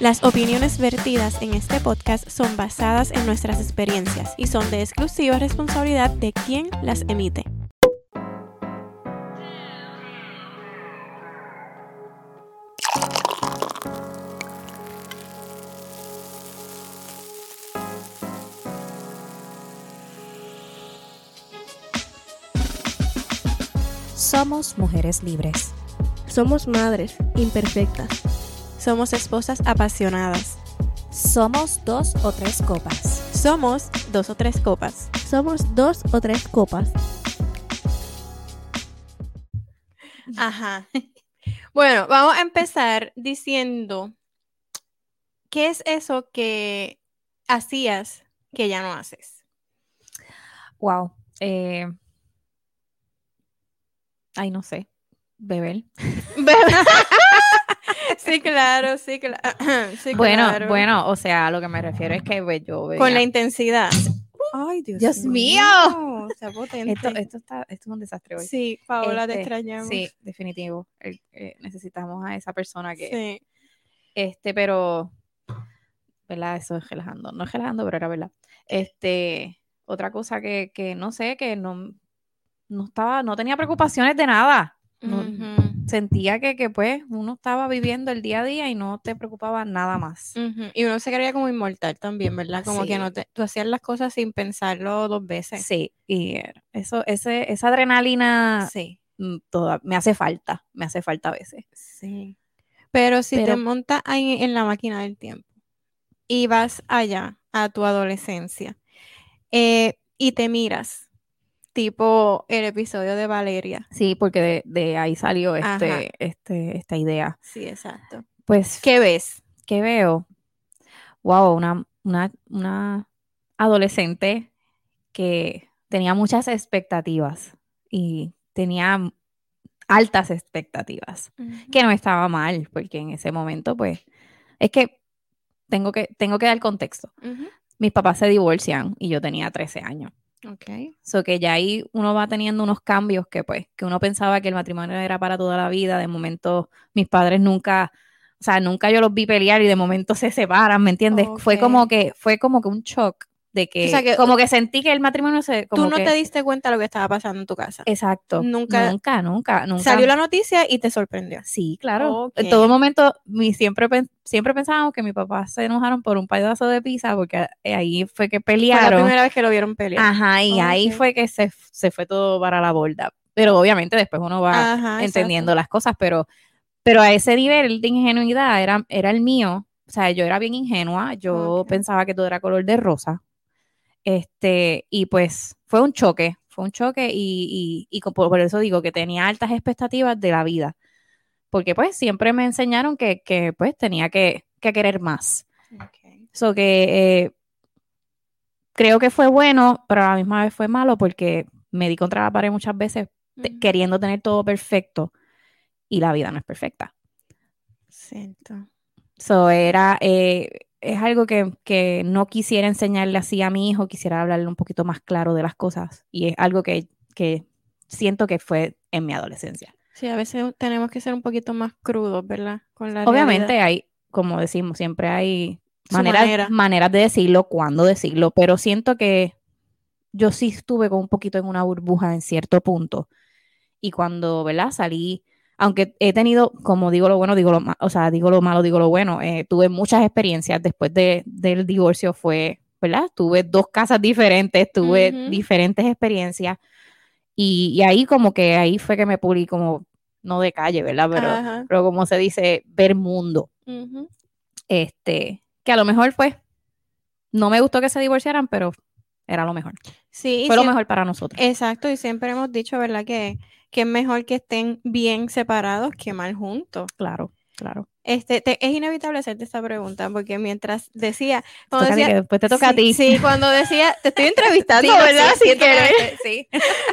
Las opiniones vertidas en este podcast son basadas en nuestras experiencias y son de exclusiva responsabilidad de quien las emite. Somos mujeres libres. Somos madres imperfectas. Somos esposas apasionadas. Somos dos o tres copas. Somos dos o tres copas. Somos dos o tres copas. Ajá. Bueno, vamos a empezar diciendo, ¿qué es eso que hacías que ya no haces? Wow. Eh, Ay, no sé. Beber. sí, claro, sí, claro. bueno, bueno, o sea, lo que me refiero es que pues, yo Con la intensidad. Ay, Dios, mío. Esto, esto, está, esto es un desastre hoy. Sí, Paola, te Este, extrañamos. Sí, definitivo. Eh, eh, necesitamos a esa persona que. Sí. Este, pero. ¿Verdad? Eso es relajando. No es relajando, pero era verdad. Este. Otra cosa que, que no sé, que no, no estaba, no tenía preocupaciones de nada. No- Sentía que, que pues uno estaba viviendo el día a día y no te preocupaba nada más. Y uno se creía como inmortal también, ¿verdad? Como que no te, tú hacías las cosas sin pensarlo dos veces. Sí, y eso, ese, esa adrenalina Sí. mm, toda, me hace falta, me hace falta a veces. Sí. Pero si te montas ahí en la máquina del tiempo y vas allá a tu adolescencia eh, y te miras, tipo el episodio de Valeria. Sí, porque de, de ahí salió este, este, esta idea. Sí, exacto. Pues, ¿Qué ves? ¿qué veo? Wow, una, una, una adolescente que tenía muchas expectativas y tenía altas expectativas, que no estaba mal, porque en ese momento, pues, es que tengo que, tengo que dar contexto. Mis papás se divorcian y yo tenía 13 años. Ok. So que ya ahí uno va teniendo unos cambios que pues, que uno pensaba que el matrimonio era para toda la vida, de momento mis padres nunca, o sea, nunca yo los vi pelear y de momento se separan, ¿me entiendes? Fue como que, fue como que un shock de que, O sea, que- como que sentí que el matrimonio se, como Tú no que- te diste cuenta de lo que estaba pasando en tu casa. exacto, Nunca- nunca, nunca, nunca. Salió la noticia y te sorprendió. Sí, claro. Ok. En todo momento, mi, siempre, siempre pensábamos que mis papás se enojaron por un pedazo de pizza porque ahí fue que Fue la pelearon. primera vez que lo vieron pelear. Ajá, y ahí Ok. fue que se, se fue todo para la borda. Pero obviamente después uno va Ajá, entendiendo las cosas, pero, pero a ese nivel de ingenuidad era, era el mío. O sea, yo era bien ingenua, yo Ok. pensaba que todo era color de rosa. Este, y pues fue un choque, fue un choque y, y, y por, por eso digo que tenía altas expectativas de la vida. Porque pues siempre me enseñaron que, que pues tenía que, que querer más. So que eh, creo que fue bueno, pero a la misma vez fue malo porque me di contra la pared muchas veces queriendo tener todo perfecto y la vida no es perfecta. Siento. So era, eh, es algo que, que no quisiera enseñarle así a mi hijo, quisiera hablarle un poquito más claro de las cosas y es algo que, que siento que fue en mi adolescencia. Sí, a veces tenemos que ser un poquito más crudos, ¿verdad? Con la Obviamente realidad. hay, como decimos, siempre hay maneras, manera. maneras de decirlo, cuándo decirlo, pero siento que yo sí estuve con un poquito en una burbuja en cierto punto. Y cuando, ¿verdad? Salí, aunque he tenido, como digo lo bueno, digo lo malo, o sea, digo lo malo, digo lo bueno, eh, tuve muchas experiencias después de, del divorcio, fue, ¿verdad? Tuve dos casas diferentes, tuve diferentes experiencias. Y, y ahí como que ahí fue que me pulí como, no de calle, ¿verdad? Pero, Ajá. pero como se dice, ver mundo. Este, que a lo mejor, pues, no me gustó que se divorciaran, pero era lo mejor. Sí, Fue lo mejor para nosotros. Exacto, y siempre hemos dicho, ¿verdad? Que, que es mejor que estén bien separados que mal juntos. Claro, claro. Este, te- es inevitable hacerte esta pregunta, porque mientras decía, cuando a decía, que después te toca a sí, ti. sí, cuando decía, te estoy entrevistando, Sí, ¿verdad? Sin sí, tocaste, sí.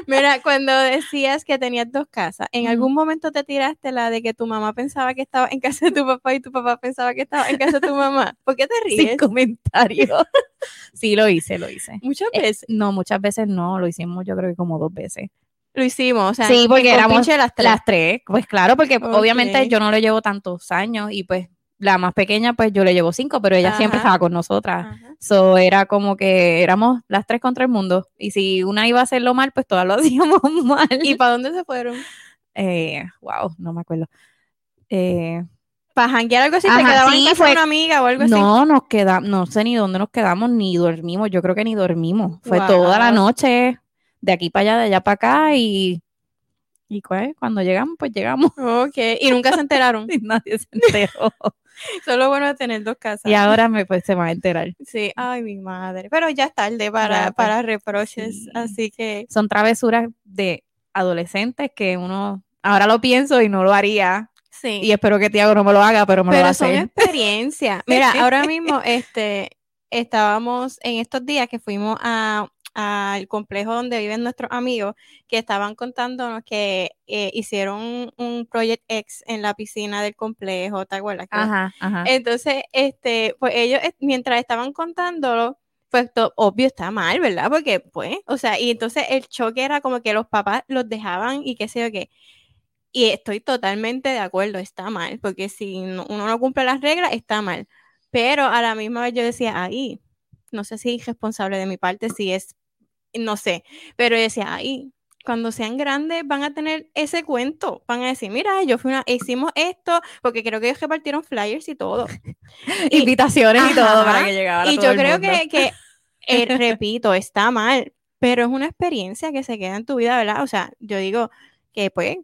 Mira, cuando decías que tenías dos casas, ¿en algún momento te tiraste la de que tu mamá pensaba que estaba en casa de tu papá y tu papá pensaba que estaba en casa de tu mamá? ¿Por qué te Sin ríes? comentario. sí, lo hice, lo hice. Muchas Eh, veces No, muchas veces no, lo hicimos yo creo que como dos veces. Lo hicimos, o sea, Sí, porque éramos las tres. Las tres, pues claro, porque obviamente yo no le llevo tantos años y pues la más pequeña, pues yo le llevo cinco, pero ella siempre estaba con nosotras. Ajá. So era como que éramos las tres contra el mundo. Y si una iba a hacerlo mal, pues todas lo hacíamos mal. ¿Y para dónde se fueron? eh, wow, no me acuerdo. Eh, ¿Para janguear algo así? ¿Te quedaban sí, en casa fue- de una amiga o algo así? no nos quedamos, no sé ni dónde nos quedamos, ni dormimos. Yo creo que ni dormimos. Fue toda la noche, de aquí para allá, de allá para acá. Y, y pues, cuando llegamos, pues llegamos. Ok, y nunca se enteraron. Y nadie se enteró. Eso es lo bueno de tener dos casas. y ahora me, pues, se va a enterar. Sí, ay, mi madre. Pero ya es tarde para, Ya, pues, para reproches, sí. así que Son travesuras de adolescentes que uno ahora lo pienso y no lo haría. sí. Y espero que Tiago no me lo haga, pero me lo va Pero a son hacer. experiencias. Mira, ahora mismo este, estábamos en estos días que fuimos a al complejo donde viven nuestros amigos que estaban contándonos que eh, hicieron un, Project X en la piscina del complejo, ¿te acuerdas? Ajá, ajá. Entonces, este, pues ellos, eh, mientras estaban contándolo, pues to- obvio está mal, ¿verdad? Porque, pues, o sea, y entonces el choque era como que los papás los dejaban y qué sé yo qué. Y estoy totalmente de acuerdo, está mal, porque si no- uno no cumple las reglas, está mal. Pero a la misma vez yo decía, ahí, no sé si es responsable de mi parte, si es, no sé, pero yo decía, ahí, cuando sean grandes van a tener ese cuento, van a decir, mira, yo fui una, hicimos esto, porque creo que ellos repartieron flyers y todo. y- Invitaciones y todo para que llegara Y todo yo el creo mundo. que, que eh, repito, está mal, pero es una experiencia que se queda en tu vida, ¿verdad? O sea, yo digo que pues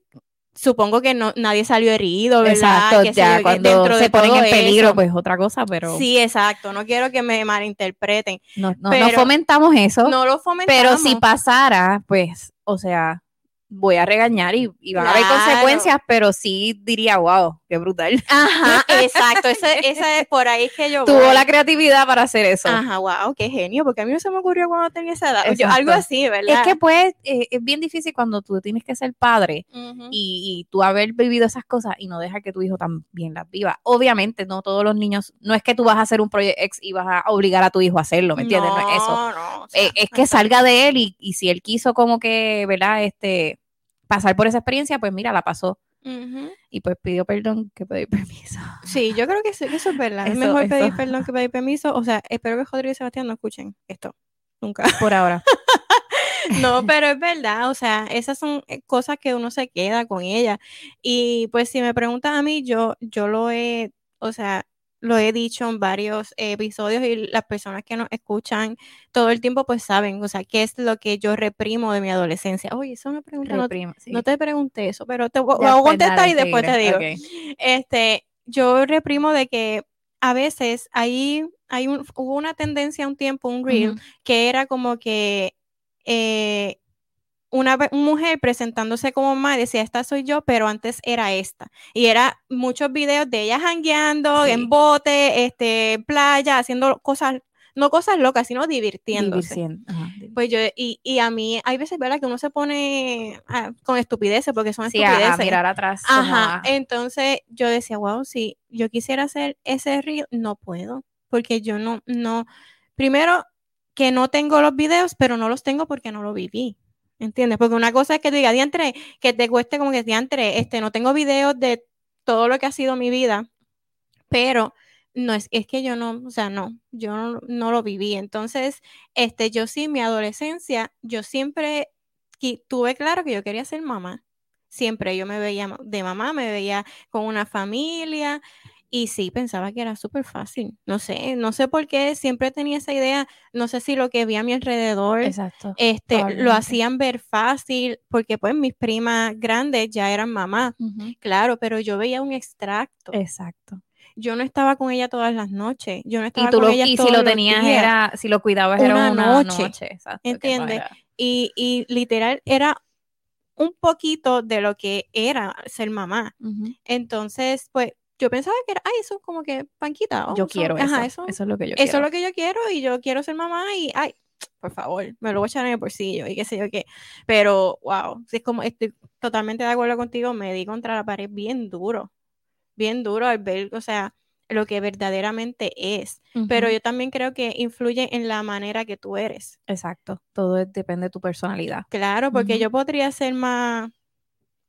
supongo que no nadie salió herido, ¿verdad? Exacto, sé ya que cuando se de ponen en peligro, eso. pues otra cosa, pero Sí, exacto, no quiero que me malinterpreten. no, no, fomentamos eso. No lo fomentamos. pero si pasara, pues, o sea, voy a regañar y, y van a haber consecuencias, pero sí diría, wow, qué brutal. Ajá, exacto, ese, ese es por ahí que yo Tuvo voy. la creatividad para hacer eso. Ajá, wow, qué genio, porque a mí no se me ocurrió cuando tenía esa edad. Yo- algo así, ¿verdad? Es que pues eh, es bien difícil cuando tú tienes que ser padre y, y tú haber vivido esas cosas y no dejar que tu hijo también las viva. Obviamente, no todos los niños, no es que tú vas a hacer un proyecto ex y vas a obligar a tu hijo a hacerlo, ¿me entiendes? No, es eso. No, no, o sea, Eh, es que salga de él y, y si él quiso como que, ¿verdad? Este, pasar por esa experiencia, pues mira, la pasó. Y pues pidió perdón que pedir permiso. Sí, yo creo que, eso es verdad. es Eso- mejor pedir perdón que pedir permiso. O sea, espero que Rodrigo y Sebastián no escuchen esto. Nunca. Por ahora. No, pero es verdad. O sea, esas son eh, cosas que uno se queda con ella. Y pues si me preguntan a mí, yo, yo lo he, o sea, lo he dicho en varios episodios y las personas que nos escuchan todo el tiempo pues saben, o sea, qué es lo que yo reprimo de mi adolescencia. Oye, eso me pregunta, no, sí. no te pregunté eso, pero te voy, a pues, contestar y después te digo. este, yo reprimo de que a veces ahí hay un, hubo una tendencia un tiempo, un reel, que era como que eh, una mujer presentándose como mamá decía, esta soy yo, pero antes era esta. Y era muchos videos de ella jangueando Sí. en bote, este, playa, haciendo cosas, no cosas locas, sino divirtiéndose. Ajá, Pues yo, y, y a mí, hay veces, ¿verdad? Que uno se pone ah, con estupideces, porque son Sí, estupideces. a mirar atrás. Ajá, entonces yo decía, wow, si yo quisiera hacer ese reel, no puedo, porque yo no, no, primero que no tengo los videos, pero no los tengo porque no lo viví, ¿entiendes? Porque una cosa es que tú digas, diantre, que te cueste como que diantre, este, no tengo videos de todo lo que ha sido mi vida, pero no es, es que yo no, o sea, no, yo no, no lo viví, entonces, este, yo sí, mi adolescencia, yo siempre tuve claro que yo quería ser mamá. Siempre yo me veía de mamá, me veía con una familia y sí, pensaba que era súper fácil. No sé, no sé por qué siempre tenía esa idea, no sé si lo que vi a mi alrededor Exacto. este, lo hacían ver fácil, porque pues mis primas grandes ya eran mamá, claro, pero yo veía un extracto. Exacto. Yo no estaba con ella todas las noches, yo no estaba Y tú con lo, ella y si todos lo los tenías días. era, si lo cuidabas era Una una noche, noche. exacto, que no ¿entiendes? Y, y literal era un poquito de lo que era ser mamá. Entonces, pues yo pensaba que era, ay, eso es como que panquita. oh, Yo son- quiero ajá, eso. eso. Eso es lo que yo eso quiero. es lo que yo quiero y yo quiero ser mamá y, ay, por favor, me lo voy a echar en el bolsillo y qué sé yo qué. Pero, wow, si es como, estoy totalmente de acuerdo contigo, me di contra la pared bien duro, bien duro al ver, o sea, lo que verdaderamente es. Pero yo también creo que influye en la manera que tú eres. Exacto. Todo es- depende de tu personalidad. Claro, porque yo podría ser más,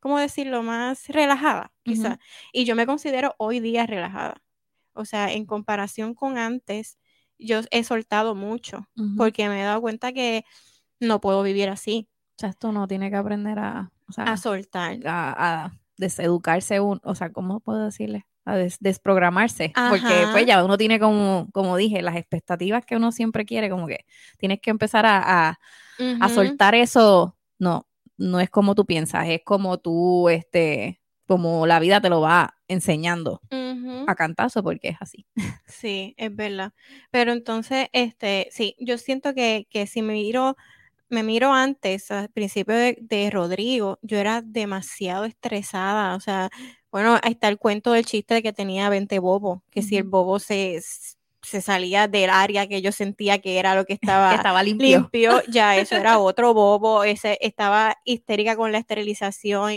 ¿cómo decirlo? Más relajada, quizá. Ujú. Y yo me considero hoy día relajada. O sea, en comparación con antes, yo he soltado mucho Ujú. porque me he dado cuenta que no puedo vivir así, O sea, esto no tiene que aprender a, o sea, a soltar. a, a deseducarse uno, o sea, ¿cómo puedo decirle? A des- desprogramarse, porque Ajá. pues ya uno tiene como, como dije, las expectativas que uno siempre quiere, como que tienes que empezar a, a, a Ujú. soltar eso, no, no es como tú piensas, es como tú, este, como la vida te lo va enseñando a cantazo, porque es así. Sí, es verdad. Pero entonces, este, sí, yo siento que, que si me miro, me miro antes, al principio de, de Rodrigo, yo era demasiado estresada. O sea, bueno, ahí está el cuento del chiste de que tenía 20 bobos, que si el bobo se, se salía del área que yo sentía que era lo que estaba que estaba limpio. limpio, ya eso era otro bobo, ese estaba histérica con la esterilización,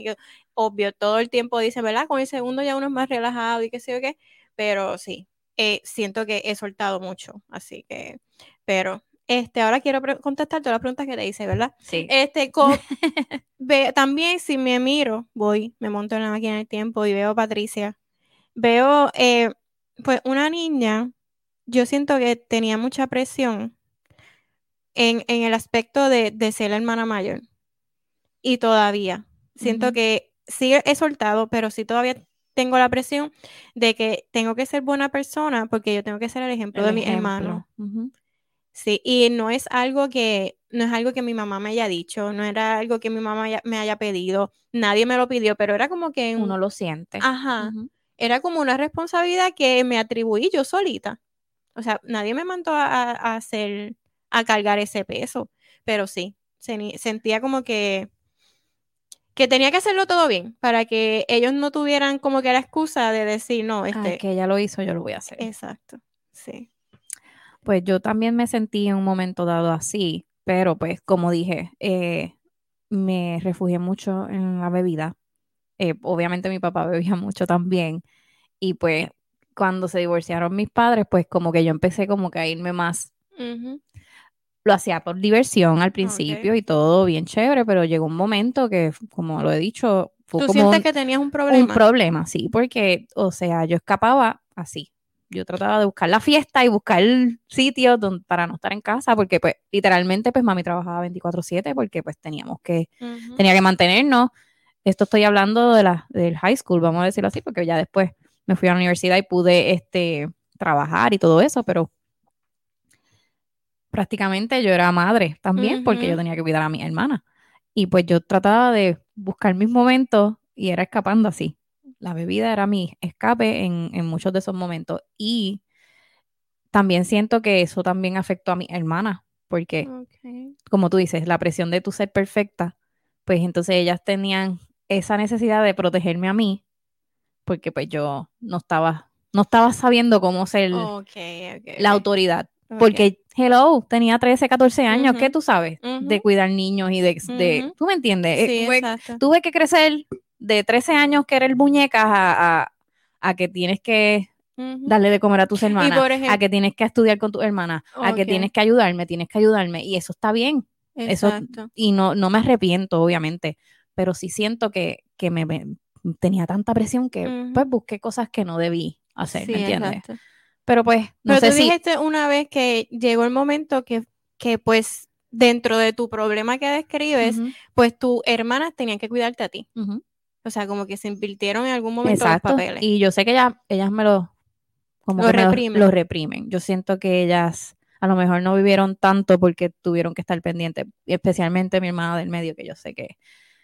obvio, todo el tiempo dice, ¿verdad? Con el segundo ya uno es más relajado y qué sé yo qué, pero sí, eh, siento que he soltado mucho, así que, pero, este, ahora quiero contestar todas las preguntas que te hice, ¿verdad? Sí. Este, ve- también si me miro, voy, me monto en la máquina del tiempo y veo a Patricia, veo, eh, pues, una niña, yo siento que tenía mucha presión en, en el aspecto de, de ser la hermana mayor. Y todavía, siento que sí he soltado, pero sí todavía tengo la presión de que tengo que ser buena persona porque yo tengo que ser el ejemplo El de mi ejemplo. hermano. Ujú. Sí, y no es algo que, no es algo que mi mamá me haya dicho, no era algo que mi mamá haya- me haya pedido, nadie me lo pidió, pero era como que, un- Uno lo siente. ajá, era como una responsabilidad que me atribuí yo solita. O sea, nadie me mandó a, hacer, a cargar ese peso, pero sí, seni- sentía como que, que tenía que hacerlo todo bien para que ellos no tuvieran como que la excusa de decir, no, Ay, este, que ella lo hizo, yo lo voy a hacer. exacto, sí. Pues yo también me sentí en un momento dado así, pero pues como dije, eh, me refugié mucho en la bebida. Eh, obviamente mi papá bebía mucho también y pues cuando se divorciaron mis padres, pues como que yo empecé como que a irme más. Ujú, Lo hacía por diversión al principio y todo bien chévere, pero llegó un momento que, como lo he dicho, fue ¿Tú como sientes un- que tenías un un problema? problema, sí, porque, o sea, yo escapaba así. Yo trataba de buscar la fiesta y buscar sitios para no estar en casa, porque pues literalmente pues mami trabajaba 24/7 porque pues teníamos que, tenía que mantenernos. Esto estoy hablando de la, del high school, vamos a decirlo así, porque ya después me fui a la universidad y pude este, trabajar y todo eso, pero prácticamente yo era madre también porque yo tenía que cuidar a mi hermana. Y pues yo trataba de buscar mis momentos y era escapando así. La bebida era mi escape en, en muchos de esos momentos. Y también siento que eso también afectó a mi hermana, porque como tú dices, la presión de tu ser perfecta, pues entonces ellas tenían esa necesidad de protegerme a mí, porque pues yo no estaba, no estaba sabiendo cómo ser la autoridad. Porque, hello, tenía 13, 14 años, Ujú. ¿qué tú sabes? De cuidar niños y de, de-. ¿tú me entiendes? Eh, Sí, fue- exacto. tuve que crecer de 13 años que eres muñecas a, a, a que tienes que darle de comer a tus hermanas, a que tienes que estudiar con tus hermanas, a que tienes que ayudarme, tienes que ayudarme, y eso está bien. Eso, y no, no me arrepiento, obviamente, pero sí siento que, que me, me- tenía tanta presión que pues busqué cosas que no debí hacer, Sí, ¿me entiendes? exacto. Pero pues, no Pero sé tú si... dijiste una vez que llegó el momento que, que pues dentro de tu problema que describes, pues tus hermanas tenían que cuidarte a ti. O sea, como que se invirtieron en algún momento Exacto. los papeles. Y yo sé que ellas, ellas me lo, como Lo que me lo- reprimen. lo reprimen. Yo siento que ellas a lo mejor no vivieron tanto porque tuvieron que estar pendientes, especialmente mi hermana del medio, que yo sé que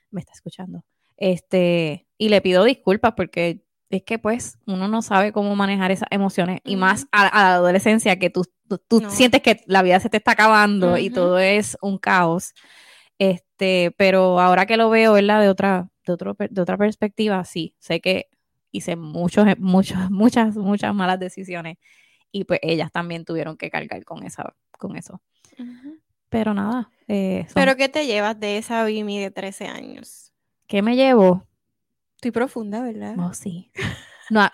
me está escuchando. Este, y le pido disculpas porque es que pues uno no sabe cómo manejar esas emociones y más a, a la adolescencia que tú, tú, tú No. sientes que la vida se te está acabando y todo es un caos. Este, pero ahora que lo veo, ¿verdad? De otra, de otro, de otra perspectiva, sí, sé que hice muchos, muchos, muchas, muchas malas decisiones y pues ellas también tuvieron que cargar con esa, con eso. Pero nada, eh, son- Pero ¿qué te llevas de esa Bimi de 13 años? ¿qué me llevo? Estoy profunda, ¿verdad? Oh, sí. No, a,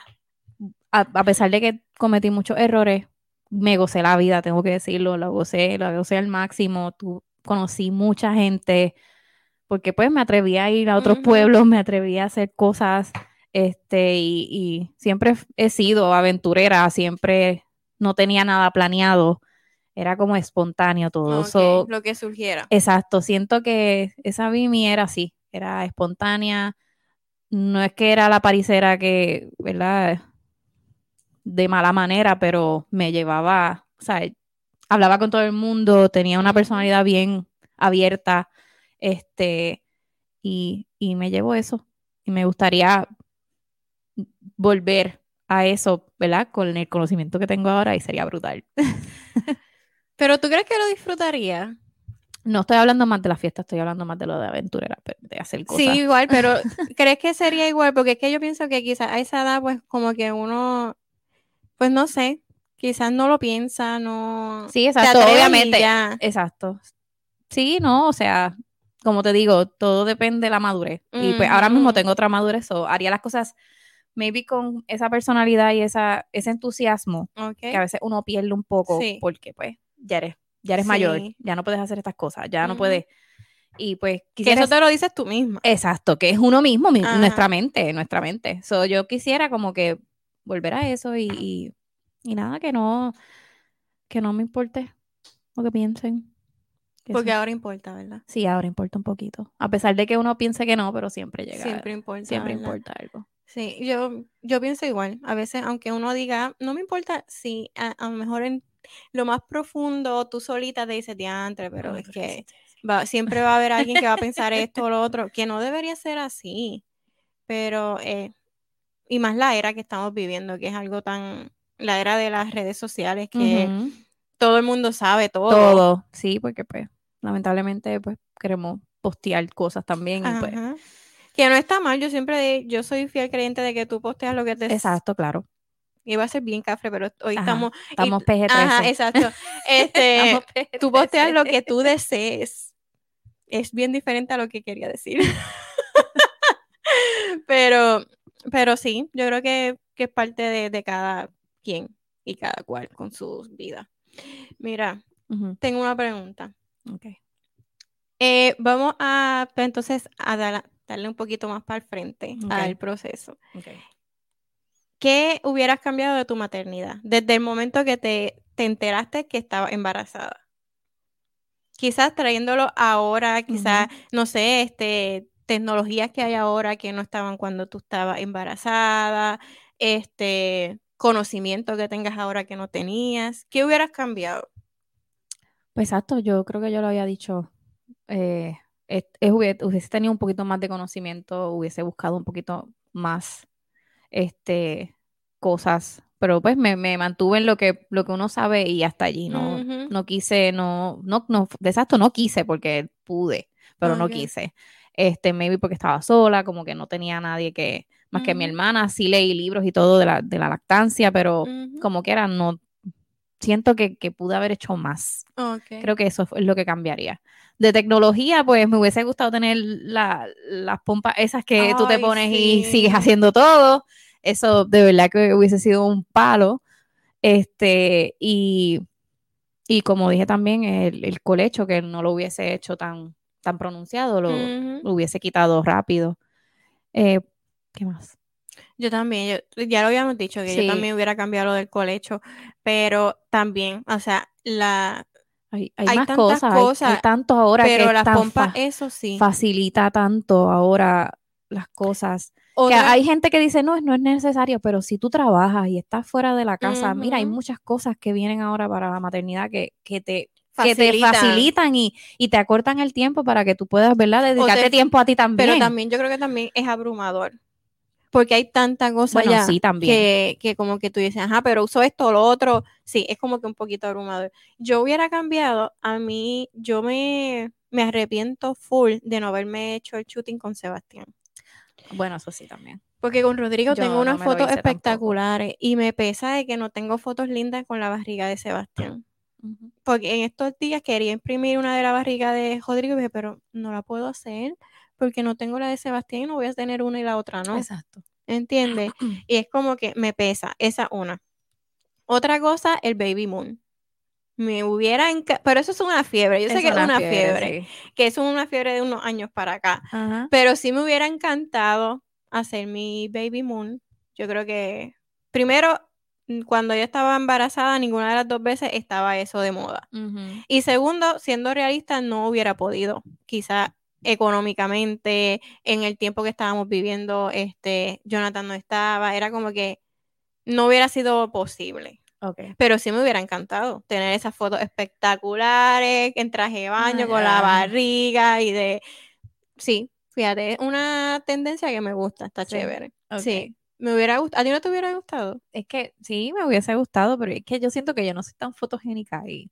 a- a pesar de que cometí muchos errores, me gocé la vida, tengo que decirlo, la gocé, la gocé al máximo. Tú, conocí mucha gente, porque pues me atreví a ir a otros Ujú. pueblos, me atreví a hacer cosas Este, y, y siempre he sido aventurera, siempre no tenía nada planeado. Era como espontáneo todo. Ok, So, lo que surgiera. Exacto, siento que esa Vimi era así, era espontánea, no es que era la paricera que, ¿verdad? De mala manera, pero me llevaba, o sea, hablaba con todo el mundo, tenía una personalidad bien abierta, este, y, y me llevó eso. Y me gustaría volver a eso, ¿verdad? Con el conocimiento que tengo ahora y sería brutal. Pero tú crees que lo disfrutaría? No estoy hablando más de la fiesta, estoy hablando más de lo de aventurera, de hacer cosas. Sí, igual, pero ¿crees que sería igual? Porque es que yo pienso que quizás a esa edad, pues como que uno, pues no sé, quizás no lo piensa, no Sí, exacto, obviamente. ya. Exacto. Sí, no, o sea, como te digo, todo depende de la madurez. Y pues ahora mismo tengo otra madurez, so haría las cosas maybe con esa personalidad y esa, ese entusiasmo Ok. que a veces uno pierde un poco Sí. porque pues ya eres, ya eres mayor, Sí. ya no puedes hacer estas cosas, ya no Ujú. puedes. Y pues Que quisiera eso te lo dices tú misma. Exacto, que es uno mismo, mi- nuestra mente, nuestra mente. So, yo quisiera como que volver a eso y, y, y nada, que no, que no me importe lo que piensen. Que Porque sí. ahora importa, ¿verdad? Sí, ahora importa un poquito. A pesar de que uno piense que no, pero siempre llega. Siempre importa. siempre ¿verdad? importa algo. Sí, yo, yo pienso igual. A veces, aunque uno diga, no me importa, sí, a, a lo mejor en lo más profundo tú solita te dices, diantre, pero es que va- siempre va a haber alguien que va a pensar esto o lo otro, que no debería ser así. Pero, eh, y más la era que estamos viviendo, que es algo tan, la era de las redes sociales, que todo el mundo sabe todo. Todo, sí, porque pues, lamentablemente, pues, queremos postear cosas también. y, pues. Que no está mal, yo siempre, yo soy fiel creyente de que tú posteas lo que te... exacto, claro. Iba a ser bien cafre, pero hoy Ajá, estamos... y- Estamos PG-13. Ajá, exacto. Este, tú posteas lo PG-13. que tú desees. Es bien diferente a lo que quería decir. pero, pero sí, yo creo que, que es parte de, de cada quien y cada cual con sus vidas. Mira, tengo una pregunta. Eh, vamos a pues, entonces a dar- darle un poquito más para el frente al proceso. ok. ¿Qué hubieras cambiado de tu maternidad desde el momento que te, te enteraste que estaba embarazada? Quizás trayéndolo ahora, quizás, no sé, este, tecnologías que hay ahora que no estaban cuando tú estabas embarazada, este, conocimiento que tengas ahora que no tenías. ¿Qué hubieras cambiado? Pues exacto, yo creo que yo lo había dicho. eh, es- es hubiese, hubiese tenido un poquito más de conocimiento, hubiese buscado un poquito más este, cosas, pero pues me, me mantuve en lo que, lo que uno sabe y hasta allí. No, Ujú. no quise, no, no, no, de exacto, no quise porque pude, pero no quise. Este, maybe porque estaba sola, como que no tenía nadie que, más que mi hermana, sí leí libros y todo de la, de la lactancia, pero como quiera, no, siento que, que pude haber hecho más. Creo que eso es lo que cambiaría. De tecnología, pues me hubiese gustado tener la- las pompas esas que tú te pones y sigues haciendo todo. Eso de verdad que hubiese sido un palo. Este, y, y como dije también, el, el colecho, que no lo hubiese hecho tan, tan pronunciado, lo hubiese quitado rápido. Eh, ¿qué más? Yo también, yo- ya lo habíamos dicho, que Sí. yo también hubiera cambiado lo del colecho, pero también, o sea, la, Hay, hay Hay más tantas cosas, hay- tanto ahora que pero es las pompas, eso sí. facilita tanto ahora las cosas. Que hay gente que dice, no, no es necesario, pero si tú trabajas y estás fuera de la casa, mira, hay muchas cosas que vienen ahora para la maternidad que, que te, que te Facilitan. facilitan y, y te acortan el tiempo para que tú puedas, ¿verdad? Dedicarte te- tiempo a ti también. Pero también yo creo que también es abrumador. Porque hay tanta cosa Bueno, ya sí, también. que, que como que tú dices, ajá, pero uso esto o lo otro. Sí, es como que un poquito abrumador. Yo hubiera cambiado, a mí, yo me, me arrepiento full de no haberme hecho el shooting con Sebastián. Bueno, eso sí también. Porque con Rodrigo Yo tengo no unas fotos tampoco. espectaculares y me pesa de que no tengo fotos lindas con la barriga de Sebastián. Porque en estos días quería imprimir una de la barriga de Rodrigo y dije, pero no la puedo hacer porque no tengo la de Sebastián y no voy a tener una y la otra no. Exacto. ¿Entiendes? Y es como que me pesa, esa una. Otra cosa, el baby moon. Me hubiera enca- pero eso es una fiebre, yo sé que es una fiebre, sí. que es una fiebre de unos años para acá, Ajá. pero sí me hubiera encantado hacer mi baby moon. Yo creo que primero, cuando yo estaba embarazada, ninguna de las dos veces estaba eso de moda. Y segundo, siendo realista, no hubiera podido. Quizá económicamente, en el tiempo que estábamos viviendo, este, Jonathan no estaba, era como que no hubiera sido posible. Okay. Pero sí me hubiera encantado tener esas fotos espectaculares, en traje de baño, con la barriga y de... Sí, fíjate, es una tendencia que me gusta, está Sí, chévere. Sí, me hubiera gustado. ¿A ti no te hubiera gustado? Es que sí, me hubiese gustado, pero es que yo siento que yo no soy tan fotogénica y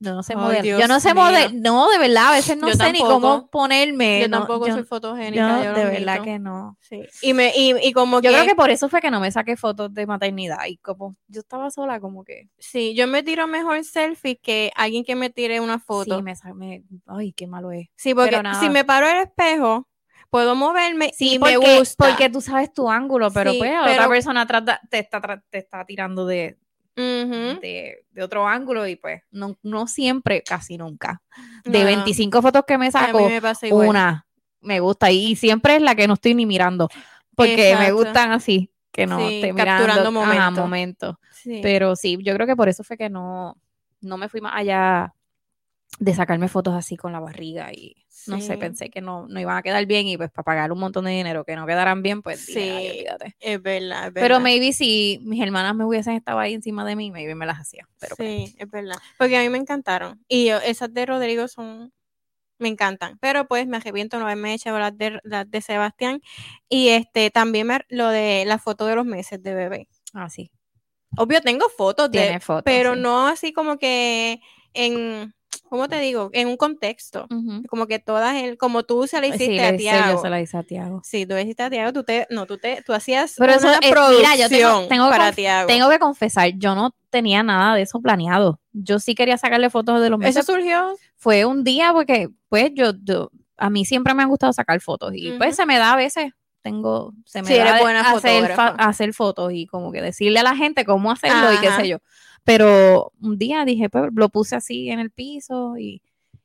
yo no sé modelar. Yo no sé modelar. No, de verdad, a veces no Yo sé ni cómo ponerme. yo no, tampoco yo- soy fotogénica. yo de verdad que no. Sí. Y, me, y, y como Yo que... creo que por eso fue que no me saqué fotos de maternidad y como yo estaba sola, como que Sí, yo me tiro mejor selfie que alguien que me tire una foto. sí, me, me- ay, qué malo es. Sí, porque pero si me paro el espejo, pudo moverme Sí, y porque, me gusta. porque tú sabes tu ángulo, pero Sí, pues la otra pero- persona da- te está, te está tirando de, De, de otro ángulo y pues no, no siempre, casi nunca. De No, 25 fotos que me saco, me una me gusta y siempre es la que no estoy ni mirando, porque me gustan así, que no Sí, capturando mirando ajá, momento. momento. Sí. Pero sí, yo creo que por eso fue que no, no me fui más allá de sacarme fotos así con la barriga y no sé, Sí. pensé que no, no iban a quedar bien y pues para pagar un montón de dinero que no quedaran bien, pues dije, "Ay, Sí. olvídate. Es verdad, es Pero verdad. maybe si mis hermanas me hubiesen estado ahí encima de mí, maybe me las hacía. Pero pues, sí, es verdad. Porque a mí me encantaron. Y yo- esas de Rodrigo son. Me encantan. Pero pues me arrepiento no haberme hecho las de, las de Sebastián. Y este también me- lo de la foto de los meses de bebé. así. Obvio, tengo fotos de. Tiene fotos. pero sí. no así como que en. ¿Cómo te digo? En un contexto. Como que todas, el, como tú se la Sí, hiciste a hice- yo Tiago. se la hice a Tiago. Sí, tú hiciste a Tiago, tú te, no, tú te, tú hacías Pero eso es- mira, producción yo tengo- tengo para Tiago. Tengo que confesar, yo no tenía nada de eso planeado. Yo sí quería sacarle fotos de los Eso meses. surgió. Fue un día porque, pues, yo, yo, a mí siempre me han gustado sacar fotos y pues se me da a veces, tengo, se me Sí, da hacer, hacer fotos y como que decirle a la gente cómo hacerlo y qué sé yo. Pero un día dije, pues, lo puse así en el piso y,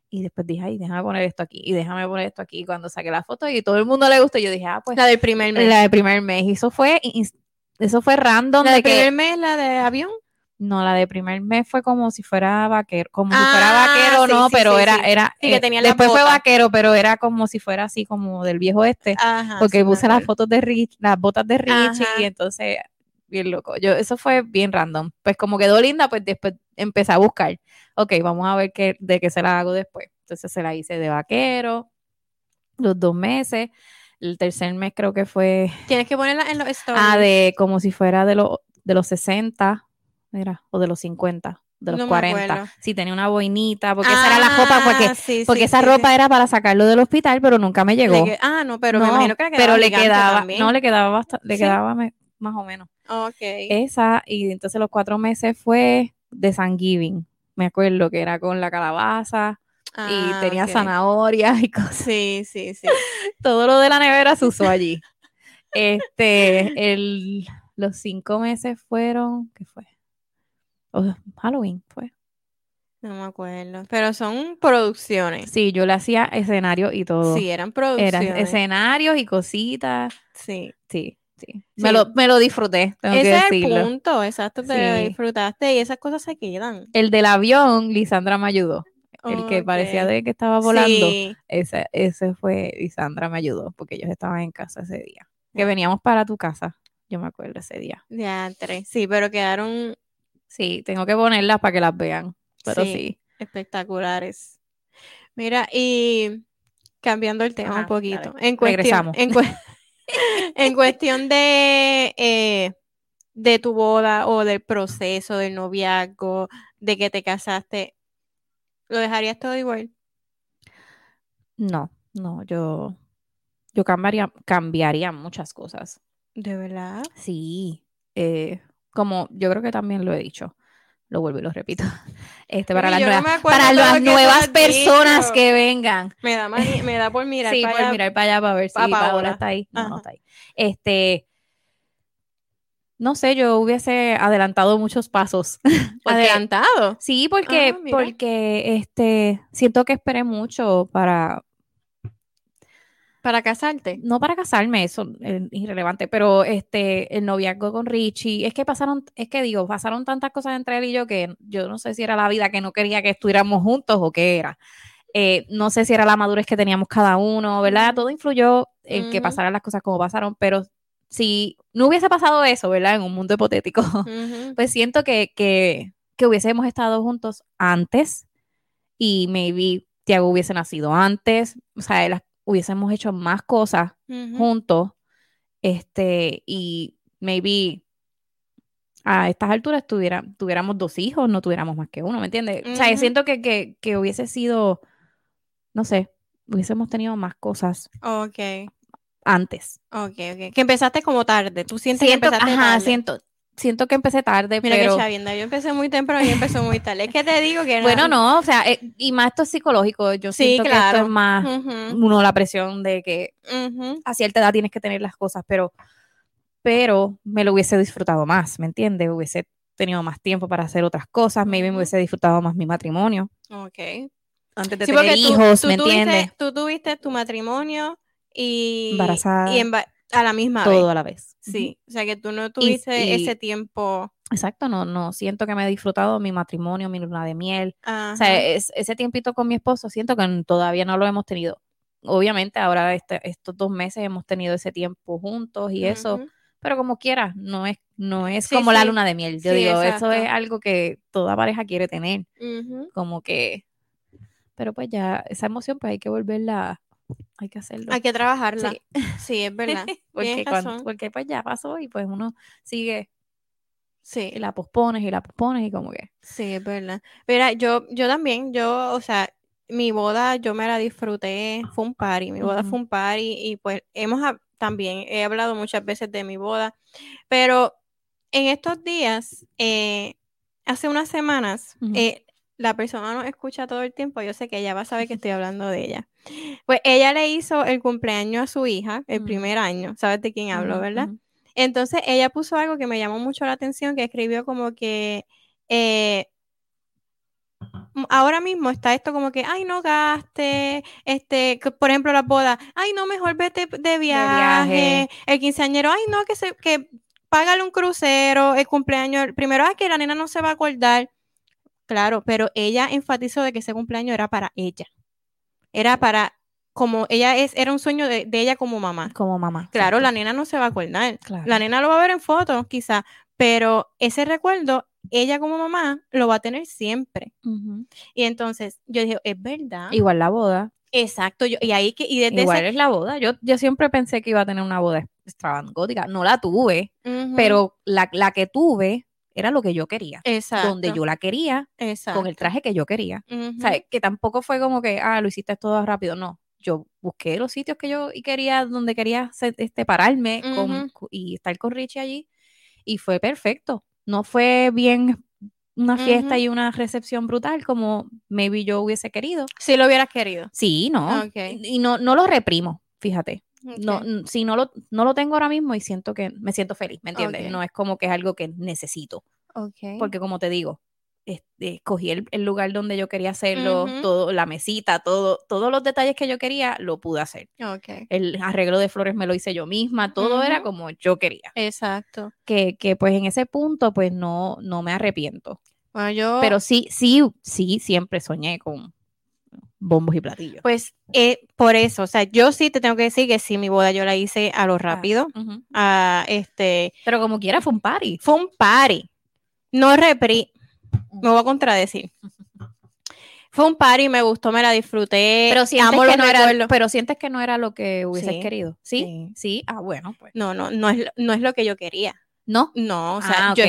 y después dije, ay, déjame poner esto aquí y déjame poner esto aquí. Cuando saqué la foto y todo el mundo le gustó, yo dije, ah, pues, La del primer mes. la de primer mes. Y eso fue, eso fue random La de del primer mes, la de avión. no, la de primer mes fue como si fuera vaquero, como si Ah, fuera vaquero, sí, no, sí, pero sí, era, era, que eh, tenía después fue vaquero, pero era como si fuera así como del viejo este, Ajá. porque puse las fotos de Rich, las botas de Richie, y entonces, bien loco. Yo, eso fue bien random. Pues como quedó linda, pues después empecé a buscar. Ok, vamos a ver qué, de qué se la hago después. Entonces se la hice de vaquero, los dos meses. El tercer mes creo que fue Tienes que ponerla en los stories. Ah, de como si fuera de, los de los 60, mira, o de los 50, de los No me 40. acuerdo. Sí, tenía una boinita, porque esa era la ropa, porque, Ah, sí, porque sí, esa sí, ropa era para sacarlo del hospital, pero nunca me Le llegó. que- ah, no, pero me No, imagino que le quedaba pero le quedaba, también. no, le quedaba bastante, le quedaba me- más o menos. Ok. Esa, y entonces los cuatro meses fue de San Giving. Me acuerdo que era con la calabaza Ah, y tenía ok. zanahorias y cosas. Sí, sí, sí. todo lo de la nevera se usó allí. Este, el, los cinco meses fueron, ¿qué fue? Oh, Halloween fue. No me acuerdo. Pero son producciones. Sí, yo le hacía escenario y todo. Sí, eran producciones. Eran escenarios y cositas. Sí. Sí, sí. Me, lo, me lo disfruté, tengo Ese que es el punto, exacto, te lo disfrutaste y esas cosas se quedan. El del avión, Lisandra me ayudó. El que parecía de que estaba volando. Sí. Ese, ese fue, Lisandra me ayudó, porque ellos estaban en casa ese día. Que veníamos para tu casa. Yo me acuerdo ese día. Ya, tres. Sí, pero quedaron Sí, tengo que ponerlas para que las vean. Pero Sí. sí. espectaculares. Mira, y cambiando el tema Ajá, un poquito. En cuestión, Regresamos. en, en cuestión de, eh, de tu boda o del proceso del noviazgo, de que te casaste, ¿lo dejarías todo igual? No, no, yo, yo cambiaría, cambiaría muchas cosas. ¿De verdad? Sí, eh, como yo creo que también lo he dicho, lo vuelvo y lo repito. Este, para las no nuevas, para las nuevas personas dicho. que vengan. Me da, mani- me da por mirar sí, para por allá. mirar para allá para ver si pa' Paola Paola. está ahí. No, no está ahí. Este, no sé, yo hubiese adelantado muchos pasos. Porque- Adelantado. Sí, porque, Ah, porque este, siento que esperé mucho para, Para casarte. no para casarme, eso es irrelevante, pero este, el noviazgo con Richie, es que pasaron, es que digo, pasaron tantas cosas entre él y yo que yo no sé si era la vida que no quería que estuviéramos juntos o qué era. Eh, no sé si era la madurez que teníamos cada uno, ¿verdad? Todo influyó en que pasaran las cosas como pasaron, pero si no hubiese pasado eso, ¿verdad? En un mundo hipotético, Ujú. pues siento que, que, que hubiésemos estado juntos antes y maybe Tiago hubiese nacido antes, o sea, las- hubiésemos hecho más cosas juntos, este, y maybe a estas alturas tuviera, tuviéramos dos hijos, no tuviéramos más que uno, ¿me entiendes? O sea, Ujú. siento que, que, que hubiese sido, no sé, hubiésemos tenido más cosas Ok, antes. ok, ok. Que empezaste como tarde. Tú sientes Siento, que empezaste ajá, tarde. siento, siento que empecé tarde, Mira pero... que chavienda, yo empecé muy temprano y empezó muy tarde. Es que te digo que Bueno, no, o sea, eh, y más esto es psicológico. Yo Sí, siento que esto claro. es más uno la presión de que ujú. a cierta edad tienes que tener las cosas, pero, pero me lo hubiese disfrutado más, ¿me entiendes? Hubiese tenido más tiempo para hacer otras cosas, maybe me hubiese disfrutado más mi matrimonio Ok. antes de Sí, tener tú- hijos, tú ¿me tuviste- entiendes? Tú tuviste tu matrimonio y, Embarazada. y emba- a la misma Todo vez. a la vez. Sí, o sea que tú no tuviste y- ese tiempo. Exacto, no, no, siento que me he disfrutado mi matrimonio, mi luna de miel. Ajá. O sea, es- ese tiempito con mi esposo siento que todavía no lo hemos tenido. Obviamente ahora este- estos dos meses hemos tenido ese tiempo juntos y eso, Ujú. pero como quiera, no es, no es Sí, como la sí. luna de miel. Yo Sí, digo, exacto. eso es algo que toda pareja quiere tener, Ujú. como que, pero pues ya, esa emoción pues hay que volverla, hay que hacerlo. Hay que trabajarla. Sí. Sí, es verdad. porque, cuando- porque pues ya pasó y pues uno sigue Sí. y la pospones y la pospones y como que, Sí, es verdad. Mira, yo, yo también, yo, o sea, mi boda yo me la disfruté, fue un party, mi boda fue un party y pues hemos también, he hablado muchas veces de mi boda, pero en estos días, eh, hace unas semanas, eh, la persona nos escucha todo el tiempo, yo sé que ella va a saber que estoy hablando de ella. Pues ella le hizo el cumpleaños a su hija, el primer año, ¿sabes de quién hablo, verdad? Entonces ella puso algo que me llamó mucho la atención, que escribió como que eh, ahora mismo está esto como que, ay, no gaste, este, que, por ejemplo, la boda, ay, no, mejor vete de viaje, viaje. el quinceañero, ay, no, que se, que págale un crucero, el cumpleaños, primero, ay, que la nena no se va a acordar. Claro, pero ella enfatizó de que ese cumpleaños era para ella. Era para, como ella es, era un sueño de, de ella como mamá. Como mamá. Claro, la nena no se va a acordar. Claro. La nena lo va a ver en fotos, quizá, pero ese recuerdo, ella como mamá lo va a tener siempre. Y entonces yo dije, es verdad. Igual la boda. Exacto. Yo, y ahí que, y desde Igual ese. es la boda. Yo, yo siempre pensé que iba a tener una boda extravagótica. No la tuve, pero la, la que tuve era lo que yo quería. exacto, Donde yo la quería, exacto. con el traje que yo quería. O sea, que tampoco fue como que, ah, lo hiciste todo rápido. No. Yo busqué los sitios que yo y quería, donde quería este, pararme y estar con Richie allí. Y fue perfecto. No fue bien una fiesta y una recepción brutal como maybe yo hubiese querido. Si lo hubieras querido. Sí, no. Y no, no lo reprimo, fíjate. No, si no lo, no lo tengo ahora mismo y siento que me siento feliz, ¿me entiendes? No es como que es algo que necesito. Ok. Porque como te digo, escogí el, el lugar donde yo quería hacerlo, Ujú. todo, la mesita, todo, todos los detalles que yo quería, lo pude hacer. Ok. El arreglo de flores me lo hice yo misma, todo era Ujú. como yo quería. Exacto. Que, que pues en ese punto, pues no, no me arrepiento. Bueno, yo. Pero sí, sí, sí, siempre soñé con bombos y platillos. Pues eh, por eso, o sea, yo sí te tengo que decir que sí, mi boda yo la hice a lo Ah, rápido. ujú. a este, Pero como quiera, fue un party. fue un party. No repri, me voy a contradecir. Fue un party, me gustó, me la disfruté. Pero sientes, amo que los no era, pero sientes que no era lo que hubieses Sí, querido. ¿Sí? sí. Sí. Ah, bueno, pues. No, no, no es, lo- no es lo que yo quería. ¿No? No, o sea, ah, yo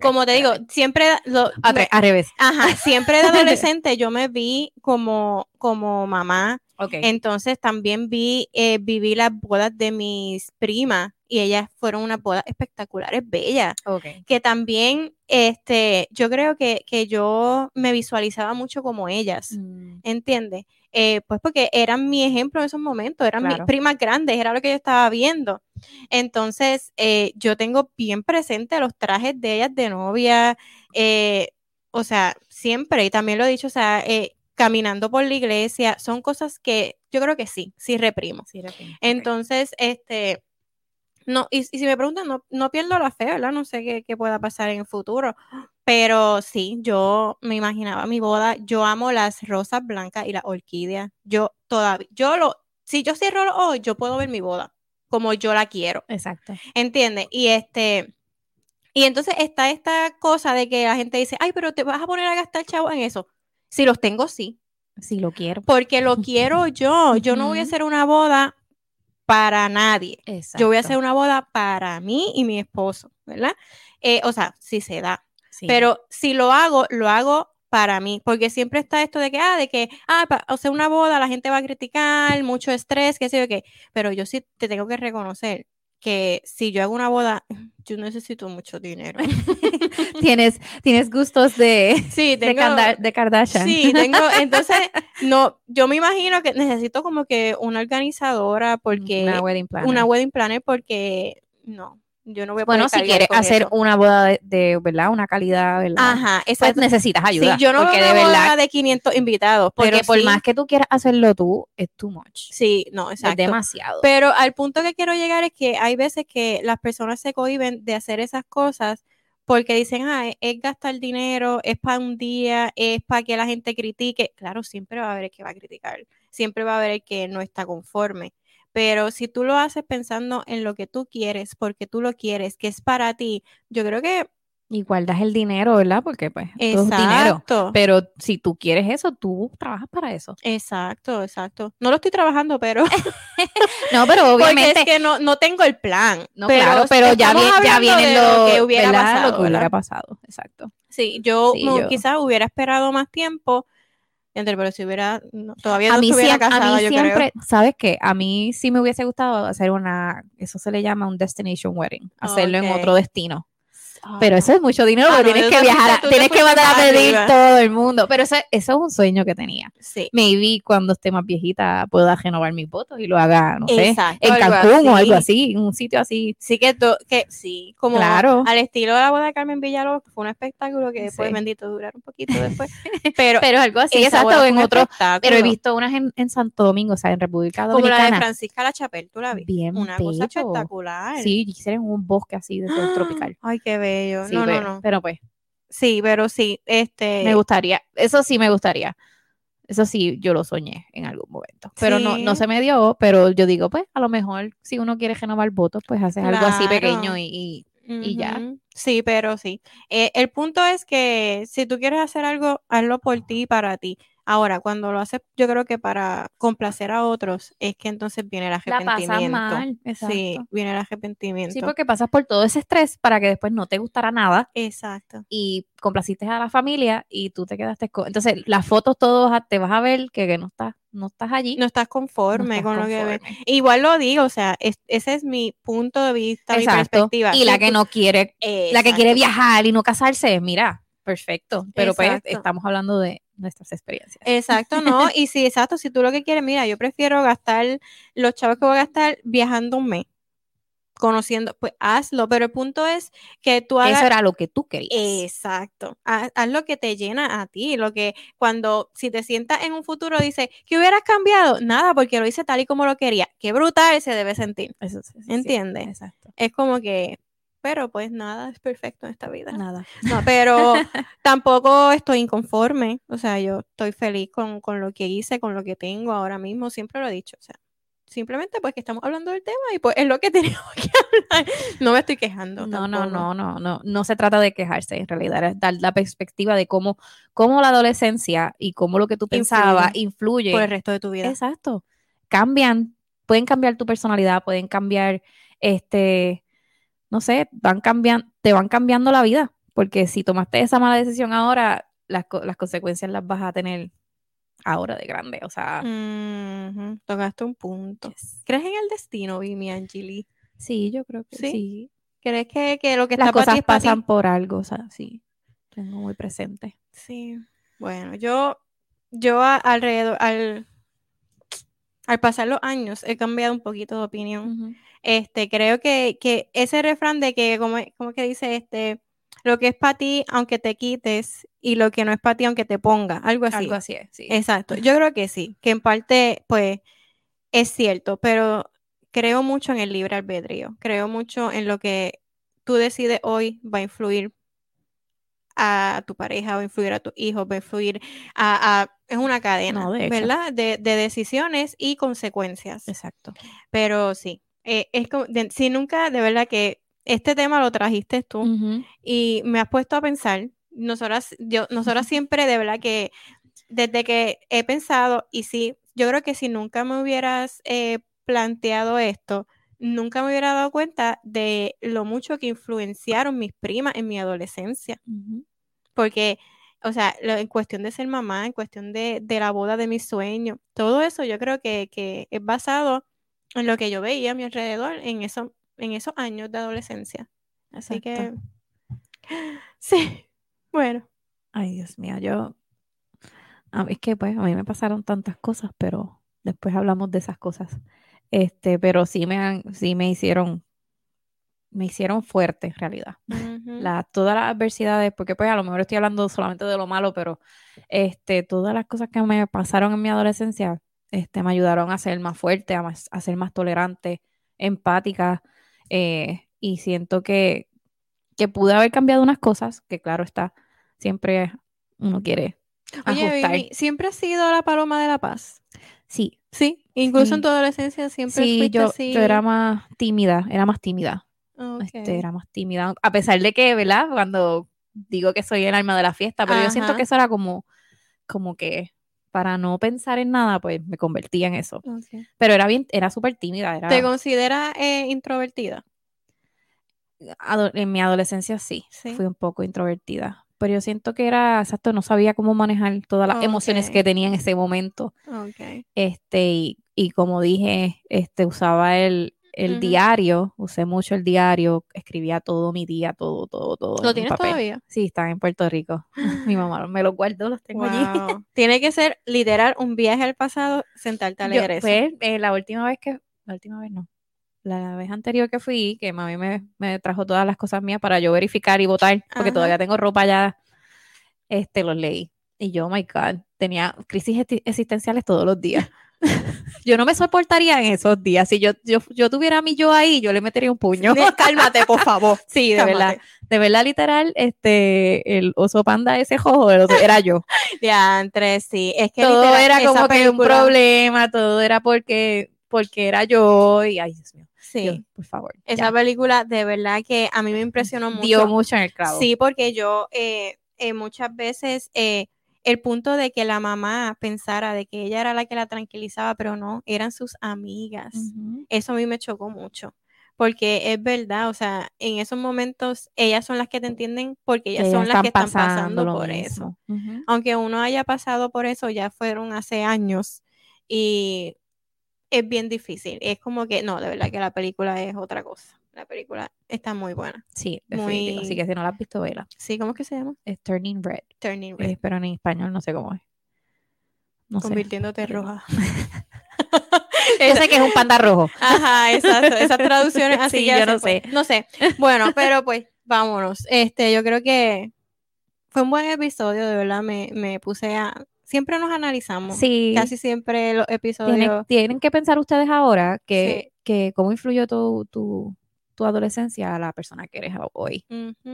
como te digo, siempre lo, me- al revés. ajá, siempre de adolescente yo me vi como, como mamá. Entonces también vi, eh, viví las bodas de mis primas y ellas fueron unas bodas espectaculares, bellas. ok. que también este, yo creo que, que yo me visualizaba mucho como ellas, Mm, ¿entiendes? Eh, pues porque eran mi ejemplo en esos momentos, eran mis primas grandes, era lo que yo estaba viendo. Entonces, eh, yo tengo bien presente los trajes de ellas de novia, eh, o sea, siempre, y también lo he dicho, o sea, caminando por la iglesia, son cosas que yo creo que sí, sí reprimo. Sí, reprimo. Ok. Entonces, este, no, y, y si me preguntan, no, no pierdo la fe, ¿verdad? No sé qué, qué pueda pasar en el futuro, pero sí, yo me imaginaba mi boda, yo amo las rosas blancas y las orquídeas, yo todavía, yo lo, si yo cierro los ojos, yo puedo ver mi boda como yo la quiero, Exacto. ¿entiendes? Y este, y entonces está esta cosa de que la gente dice, ay, pero te vas a poner a gastar chavo en eso. Si los tengo, sí, Sí, lo quiero. porque lo quiero yo, yo no voy a hacer una boda para nadie. Yo voy a hacer una boda para mí y mi esposo, ¿verdad? Eh, o sea, si se da. Sí. Pero si lo hago, lo hago para mí, porque siempre está esto de que, ah, de que, ah, pa- o sea, una boda, la gente va a criticar, mucho estrés, qué sé yo qué, pero yo sí te tengo que reconocer que si yo hago una boda, yo necesito mucho dinero. tienes, tienes gustos de, Sí, tengo, de Kardashian. sí, tengo, entonces, no, yo me imagino que necesito como que una organizadora, porque, Una wedding planner. una wedding planner, porque, no, yo no voy a bueno, si quieres hacer eso. una boda de, de, ¿verdad? Una calidad, ¿verdad? Ajá, Pues exacto. necesitas ayuda. Sí, yo no porque veo de una boda verdad, de 500 invitados, porque pero por sí- más que tú quieras hacerlo tú, es too much. Sí, no, Es exacto. demasiado. Pero al punto que quiero llegar es que hay veces que las personas se cohiben de hacer esas cosas porque dicen, ah, es, es gastar dinero, es para un día, es para que la gente critique. Claro, siempre va a haber el que va a criticar, siempre va a haber el que no está conforme. Pero si tú lo haces pensando en lo que tú quieres, porque tú lo quieres, que es para ti, yo creo que Y guardas el dinero, ¿verdad? Porque pues todo es dinero. exacto. Pero si tú quieres eso, tú trabajas para eso. Exacto, exacto. No lo estoy trabajando, pero No, pero porque obviamente. es que no, no tengo el plan. no, claro, pero ya, viene, ya viene de lo, que hubiera ¿verdad? pasado, lo que hubiera ¿verdad? pasado. Exacto. Sí, yo, Sí, yo- quizás hubiera esperado más tiempo, entre, pero si hubiera, no, todavía A no mí, estuviera siempre, a casada, mí yo siempre, ¿sabes qué? A mí sí me hubiese gustado hacer una, eso se le llama un destination wedding, hacerlo en otro destino. Creo. Pero eso es mucho dinero Ah, porque no, tienes que viajar, a- tienes que mandar a pedir arriba. todo el mundo. Pero eso, eso es un sueño que tenía. Sí, Maybe cuando esté más viejita pueda renovar mis votos y lo haga, no sé, exacto. en algo Cancún o algo así, un sitio así. Sí que, to- que sí, como Claro. al estilo de la boda de Carmen Villalobos, que fue un espectáculo que después, Sí. bendito, durar un poquito después. Pero, Pero algo así, exacto, en otro. Pero he visto unas en, en Santo Domingo, o sea, en República como la de Dominicana. Francisca La Chapel, ¿tú la viste? Bien Una cosa espectacular. Sí, quisiera en un bosque así de sol tropical. Ay, qué bello. Sí, no, pero, no, no. pero pues, Sí, pero sí, este... me gustaría, eso sí me gustaría. Eso sí, yo lo soñé en algún momento. Pero no, no se me dio, pero yo digo, pues, a lo mejor si uno quiere renovar votos, pues haces algo así pequeño y, y- y ya. Sí, pero sí. Eh, el punto es que si tú quieres hacer algo, hazlo por ti y para ti. Ahora, cuando lo haces, yo creo que para complacer a otros, es que entonces viene el la arrepentimiento. pasas mal. Exacto. Sí, viene el arrepentimiento. Sí, porque pasas por todo ese estrés para que después no te gustara nada Exacto. y complaciste a la familia y tú te quedaste con... Entonces, las fotos todos a- te vas a ver que, que no estás no estás allí. No estás no conforme estás con lo que ves. conforme. Igual lo digo, o sea, es- ese es mi punto de vista, mi Exacto. perspectiva. Y la que no quiere, la que quiere Exacto. viajar y no casarse, mira, perfecto. Pero pues estamos hablando de nuestras experiencias. Exacto, no. Y si, exacto, si tú lo que quieres, mira, yo prefiero gastar los chavos que voy a gastar viajando un mes, conociendo, pues hazlo. Pero el punto es que tú hagas. Eso era lo que tú querías. Exacto. Haz, haz lo que te llena a ti, lo que cuando si te sientas en un futuro dices, ¿qué hubieras cambiado? Nada, porque lo hice tal y como lo quería. Qué brutal se debe sentir. Eso sí. ¿Entiendes? Exacto. Es como que, pero pues nada es perfecto en esta vida. Nada. No, pero tampoco estoy inconforme. O sea, yo estoy feliz con, con lo que hice, con lo que tengo ahora mismo. Siempre lo he dicho. O sea, simplemente pues que estamos hablando del tema y pues es lo que tenemos que hablar. No me estoy quejando. No, no, tampoco. no, no, no, no se trata de quejarse, en realidad es dar la perspectiva de cómo, cómo la adolescencia y cómo lo que tú pensabas influye. Por el resto de tu vida. Exacto. Cambian, pueden cambiar tu personalidad, pueden cambiar, este, no sé, van cambiando, te van cambiando la vida, porque si tomaste esa mala decisión ahora, las, co- las consecuencias las vas a tener ahora de grande, o sea, Ujú, Tocaste un punto. yes. ¿Crees en el destino, Vimi Angeli? sí, yo creo que ¿Sí? sí. ¿Crees que, que lo que Las está cosas para ti? pasan por algo, o sea, sí, tengo muy presente. Sí, bueno, yo, yo a- alrededor, al, al pasar los años he cambiado un poquito de opinión. Este, creo que, que ese refrán de que, como, como que dice, este, lo que es para ti, aunque te quites, y lo que no es para ti, aunque te ponga, algo así. Algo así es, sí. Exacto, yo creo que sí, que en parte, pues, es cierto, pero creo mucho en el libre albedrío. Creo mucho en lo que tú decides hoy va a influir a tu pareja, va a influir a tu hijo, va a influir a, a- es una cadena, No, de hecho. ¿verdad? De, de decisiones y consecuencias. Exacto. Pero sí, eh, es como, de- si nunca, de verdad que este tema lo trajiste tú y me has puesto a pensar, nosotras, yo, nosotras siempre, de verdad que desde que he pensado, y sí, yo creo que si nunca me hubieras eh, planteado esto, nunca me hubiera dado cuenta de lo mucho que influenciaron mis primas en mi adolescencia. Porque, o sea, lo- en cuestión de ser mamá, en cuestión de, de la boda de mis sueños, todo eso yo creo que, que es basado en lo que yo veía a mi alrededor en, eso, en esos años de adolescencia. Así que, sí, bueno. Ay, Dios mío, yo. a mí- es que pues a mí me pasaron tantas cosas, pero después hablamos de esas cosas. Este, pero sí me han, sí me hicieron, me hicieron fuerte en realidad. Ujú. La, todas las adversidades, porque pues a lo mejor estoy hablando solamente de lo malo, pero este, todas las cosas que me pasaron en mi adolescencia, este, me ayudaron a ser más fuerte, a, más- a ser más tolerante, empática, eh, y siento que, que pude haber cambiado unas cosas, que claro está, siempre uno quiere Oye, ajustar. ¿siempre has sido la paloma de la paz? Sí, Sí, incluso en Sí. tu adolescencia siempre sí, fuiste yo, así. yo era más tímida, era más tímida. Este, era más tímida. A pesar de que, ¿verdad? Cuando digo que soy el alma de la fiesta, pero yo siento que eso era como, como que para no pensar en nada, pues me convertía en eso. Pero era bien, era súper tímida. Era, ¿Te consideras eh, introvertida? ado- en mi adolescencia sí, Sí. fui un poco introvertida. Pero yo siento que era, exacto, no sabía cómo manejar todas las emociones que tenía en ese momento. Ok. Este, y, y como dije, este, usaba el, el diario, usé mucho el diario, escribía todo mi día, todo, todo, todo. ¿Lo tienes papel. todavía? Sí, están en Puerto Rico. Mi mamá me los guardó, los tengo allí. Tiene que ser literal un viaje al pasado, sentarte a Yo, leer eso. pues, eh, la última vez que, la última vez no, la vez anterior que fui, que mami me, me trajo todas las cosas mías para yo verificar y votar, porque Ajá. todavía tengo ropa allá, este, los leí. Y yo, oh my God, tenía crisis existenciales todos los días. yo no me soportaría en esos días. Si yo, yo, yo tuviera a mi yo ahí, yo le metería un puño. Cálmate, por favor. Sí, de Cálmate. verdad. De verdad, literal, este, el oso panda ese jojo era yo. Diantre, sí. Es que todo literal, era como que un problema, todo era porque, porque era yo y ay Dios mío, Sí. Por favor. Esa ya. película de verdad que a mí me impresionó mucho. dio mucho en el clavo. Sí, porque yo eh, eh, muchas veces eh, el punto de que la mamá pensara de que ella era la que la tranquilizaba, pero no, eran sus amigas. Eso a mí me chocó mucho. Porque es verdad, o sea, en esos momentos ellas son las que te entienden porque ellas son las que están pasando por eso. Aunque uno haya pasado por eso, ya fueron hace años y es bien difícil. Es como que, no, de verdad que la película es otra cosa. La película está muy buena. Sí, definitivo. Así Muy- que si no la has visto, vela. Sí, ¿cómo es que se llama? Es Turning Red. Turning eh, Red. pero en español no sé cómo es. No sé. convirtiéndote roja. Yo sé que es un panda rojo. Ajá, exacto. Esas traducciones así Sí, que yo no sé. No sé. Bueno, pero pues vámonos. Este, yo creo que fue un buen episodio, de verdad. Me, me puse a. Siempre nos analizamos. Sí. Casi siempre los episodios. Tienen, tienen que pensar ustedes ahora que, que cómo influyó tu, tu, tu adolescencia a la persona que eres hoy.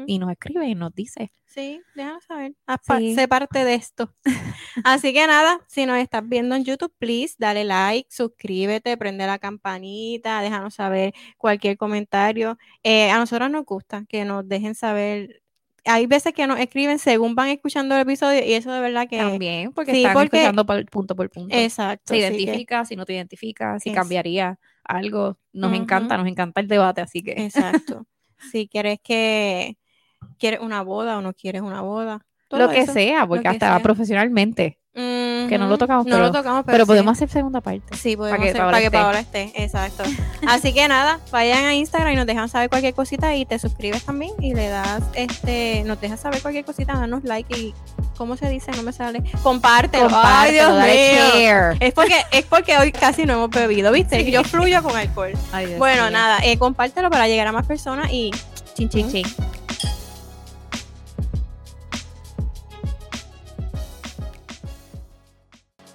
Y nos escribe y nos dice. Sí, déjanos saber. Pa- Sí. Sé parte de esto. Así que nada, si nos estás viendo en YouTube, please dale like, suscríbete, prende la campanita, déjanos saber cualquier comentario. Eh, a nosotros nos gusta que nos dejen saber. Hay veces que nos escriben según van escuchando el episodio y eso de verdad que... También, porque sí, están porque- escuchando por- punto por punto. Exacto. se que- identifica, si no te identifica, si Es- cambiaría algo. Nos encanta, nos encanta el debate, así que exacto. si quieres que... ¿Quieres una boda o no quieres una boda? lo que eso. sea, porque que hasta sea. profesionalmente. Que no lo tocamos, No pero- lo tocamos, pero, Pero sí. podemos hacer segunda parte. Sí, podemos que hacer Paola para que esté. Paola esté, exacto. Así que nada, vayan a Instagram y nos dejan saber cualquier cosita y te suscribes también y le das, este, nos dejas saber cualquier cosita, danos like y, ¿cómo se dice? No me sale. Compártelo. Ay, Dios mío. Es porque, es porque hoy casi no hemos bebido, ¿viste? Sí. Yo fluyo con alcohol. Ay, Bueno, nada, eh, compártelo para llegar a más personas y chin. Chin, chin.